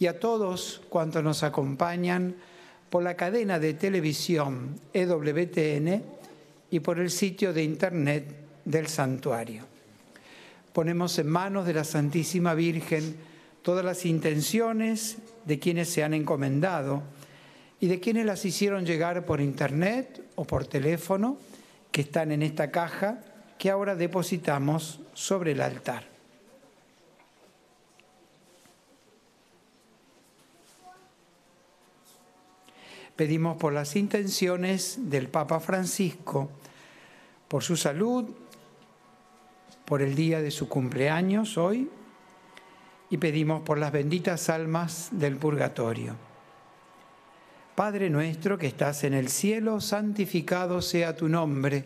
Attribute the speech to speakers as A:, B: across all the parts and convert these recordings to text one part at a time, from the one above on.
A: y a todos cuantos nos acompañan por la cadena de televisión EWTN y por el sitio de internet del santuario. Ponemos en manos de la Santísima Virgen todas las intenciones de quienes se han encomendado y de quienes las hicieron llegar por internet o por teléfono, que están en esta caja que ahora depositamos sobre el altar. Pedimos por las intenciones del Papa Francisco, por su salud, por el día de su cumpleaños hoy, y pedimos por las benditas almas del purgatorio. Padre nuestro que estás en el cielo, santificado sea tu nombre,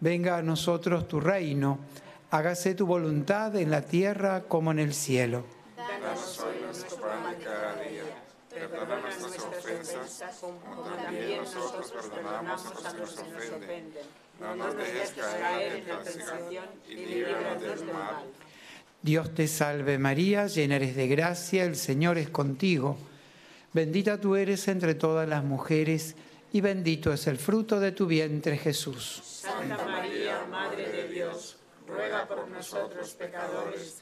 A: venga a nosotros tu reino, hágase tu voluntad en la tierra como en el cielo.
B: Danos hoy nuestro pan Perdona nuestras ofensas, como también nosotros perdonamos a los que nos ofenden. No nos dejes caer en la tentación y líbranos del mal.
A: Dios te salve María, llena eres de gracia, el Señor es contigo. Bendita tú eres entre todas las mujeres y bendito es el fruto de tu vientre Jesús.
B: Santa María, Madre de Dios, ruega por nosotros pecadores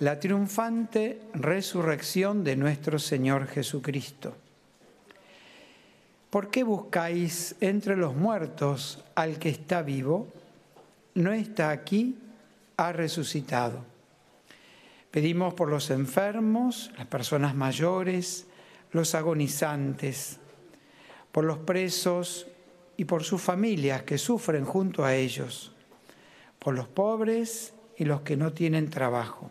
A: la triunfante resurrección de nuestro Señor Jesucristo. ¿Por qué buscáis entre los muertos al que está vivo? No está aquí, ha resucitado. Pedimos por los enfermos, las personas mayores, los agonizantes, por los presos y por sus familias que sufren junto a ellos, por los pobres y los que no tienen trabajo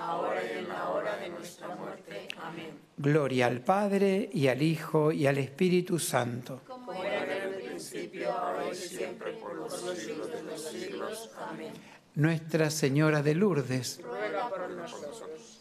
B: ahora y en la hora de nuestra muerte. Amén.
A: Gloria al Padre, y al Hijo, y al Espíritu Santo.
B: Como era en el principio, ahora y siempre, por los siglos de los siglos. Amén.
A: Nuestra Señora de Lourdes,
B: Ruega por nosotros.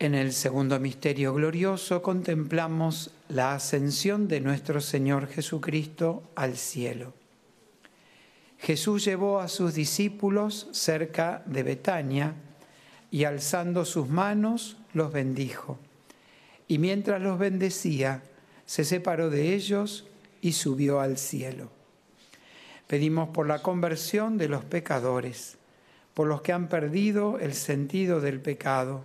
A: En el segundo misterio glorioso contemplamos la ascensión de nuestro Señor Jesucristo al cielo. Jesús llevó a sus discípulos cerca de Betania y alzando sus manos los bendijo. Y mientras los bendecía, se separó de ellos y subió al cielo. Pedimos por la conversión de los pecadores, por los que han perdido el sentido del pecado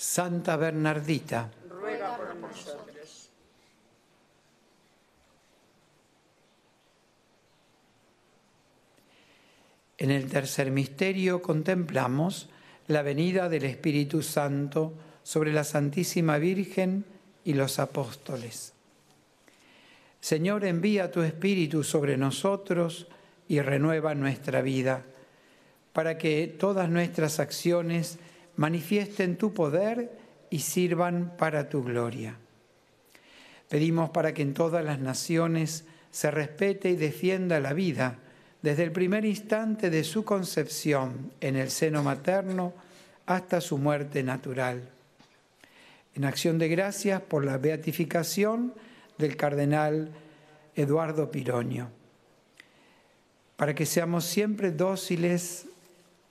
A: Santa Bernardita,
B: Ruega por nosotros.
A: en el tercer misterio contemplamos la venida del Espíritu Santo sobre la Santísima Virgen y los apóstoles. Señor, envía tu Espíritu sobre nosotros y renueva nuestra vida, para que todas nuestras acciones manifiesten tu poder y sirvan para tu gloria. Pedimos para que en todas las naciones se respete y defienda la vida desde el primer instante de su concepción en el seno materno hasta su muerte natural. En acción de gracias por la beatificación del cardenal Eduardo Piroño, para que seamos siempre dóciles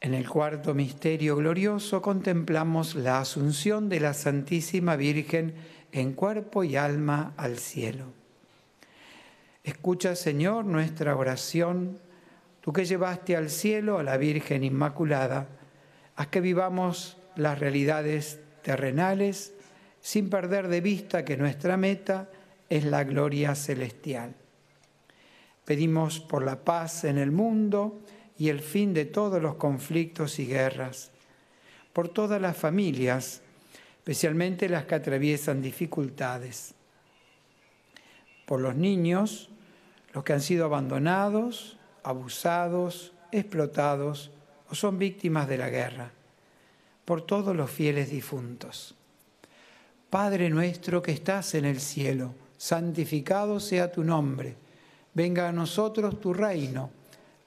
A: En el cuarto misterio glorioso contemplamos la asunción de la Santísima Virgen en cuerpo y alma al cielo. Escucha, Señor, nuestra oración, tú que llevaste al cielo a la Virgen Inmaculada, haz que vivamos las realidades terrenales sin perder de vista que nuestra meta es la gloria celestial. Pedimos por la paz en el mundo y el fin de todos los conflictos y guerras, por todas las familias, especialmente las que atraviesan dificultades, por los niños, los que han sido abandonados, abusados, explotados o son víctimas de la guerra, por todos los fieles difuntos. Padre nuestro que estás en el cielo, santificado sea tu nombre, venga a nosotros tu reino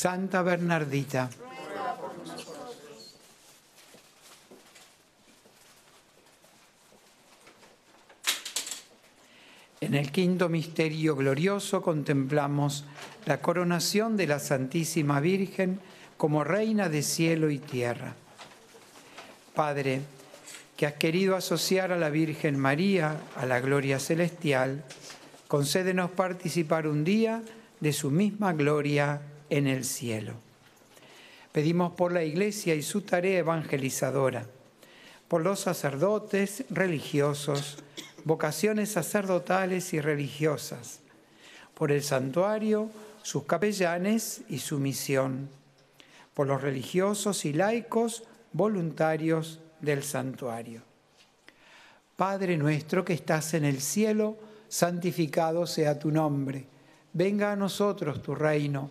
A: Santa Bernardita, en el quinto misterio glorioso contemplamos la coronación de la Santísima Virgen como Reina de cielo y tierra. Padre, que has querido asociar a la Virgen María a la gloria celestial, concédenos participar un día de su misma gloria en el cielo. Pedimos por la Iglesia y su tarea evangelizadora, por los sacerdotes religiosos, vocaciones sacerdotales y religiosas, por el santuario, sus capellanes y su misión, por los religiosos y laicos voluntarios del santuario. Padre nuestro que estás en el cielo, santificado sea tu nombre. Venga a nosotros tu reino.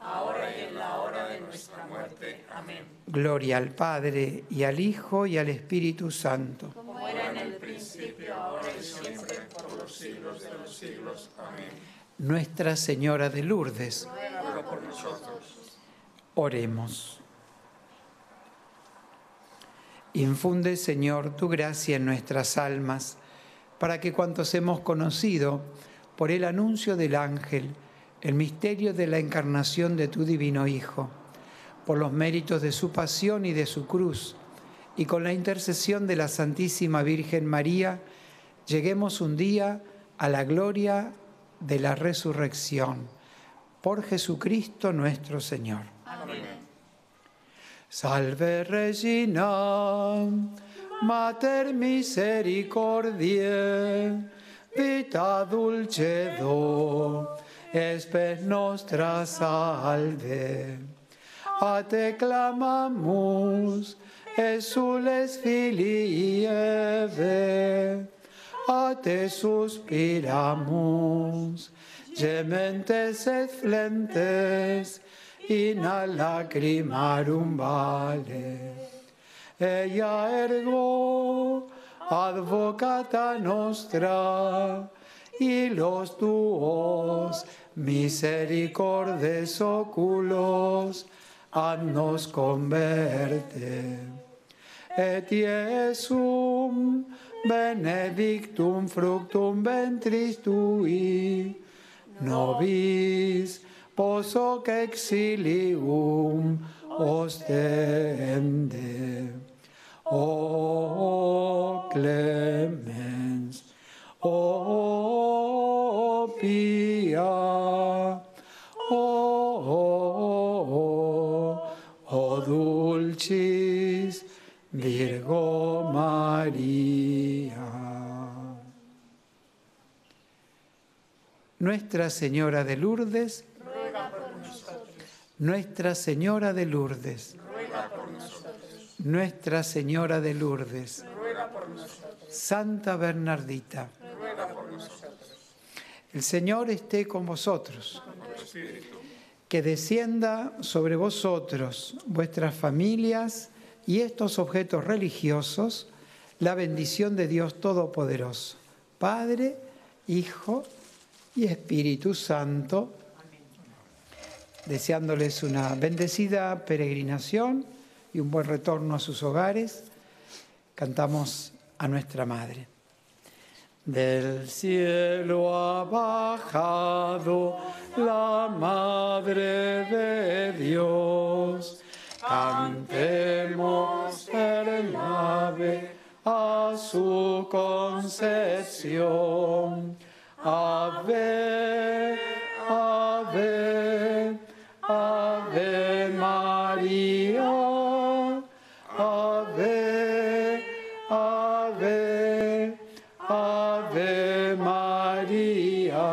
B: ahora y en la hora de nuestra muerte. Amén.
A: Gloria al Padre y al Hijo y al Espíritu Santo.
B: Como era en el principio, ahora y siempre, por los siglos de los siglos. Amén.
A: Nuestra Señora de Lourdes,
B: Ruega por nosotros.
A: Oremos. Infunde, Señor, tu gracia en nuestras almas, para que cuantos hemos conocido por el anuncio del ángel, el misterio de la encarnación de tu divino Hijo, por los méritos de su pasión y de su cruz, y con la intercesión de la Santísima Virgen María, lleguemos un día a la gloria de la resurrección. Por Jesucristo nuestro Señor.
B: Amén.
A: Salve Regina, Mater misericordiae, vita dulcedo, espes nostra salve. A te clamamus, exules filii Eve, a te suspiramus, gementes et flentes, in a lacrimarum vale. Ella ergo, advocata nostra, y los tuos misericordes oculos, nos converte. Et Iesum benedictum fructum ventris tui, nobis poso que exilium ostende. O clemens, Nuestra Señora de Lourdes,
B: Ruega por nosotros.
A: Nuestra Señora de Lourdes,
B: Ruega por nosotros.
A: Nuestra Señora de Lourdes,
B: Ruega por nosotros.
A: Santa Bernardita,
B: Ruega por nosotros.
A: el Señor esté con vosotros. Que descienda sobre vosotros, vuestras familias y estos objetos religiosos, la bendición de Dios Todopoderoso, Padre, Hijo y Espíritu Santo, deseándoles una bendecida peregrinación y un buen retorno a sus hogares, cantamos a nuestra Madre. Del cielo ha bajado la Madre de Dios. Cantemos el ave a su concepción. Ave, ave, ave María. Ave, ave, ave María.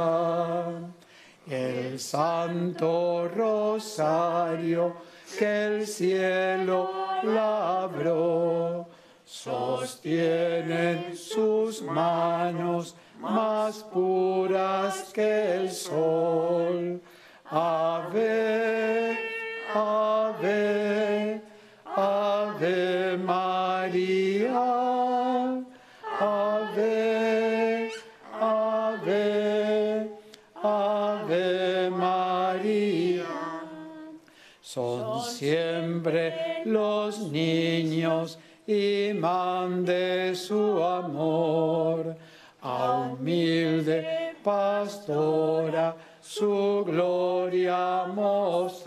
A: El Santo Rosario que el cielo labró, sostienen sus manos más puras que el sol. Ave, ave, ave María. Ave, ave, ave María. Son siempre los niños imán de su amor. Pastora su gloria mostró.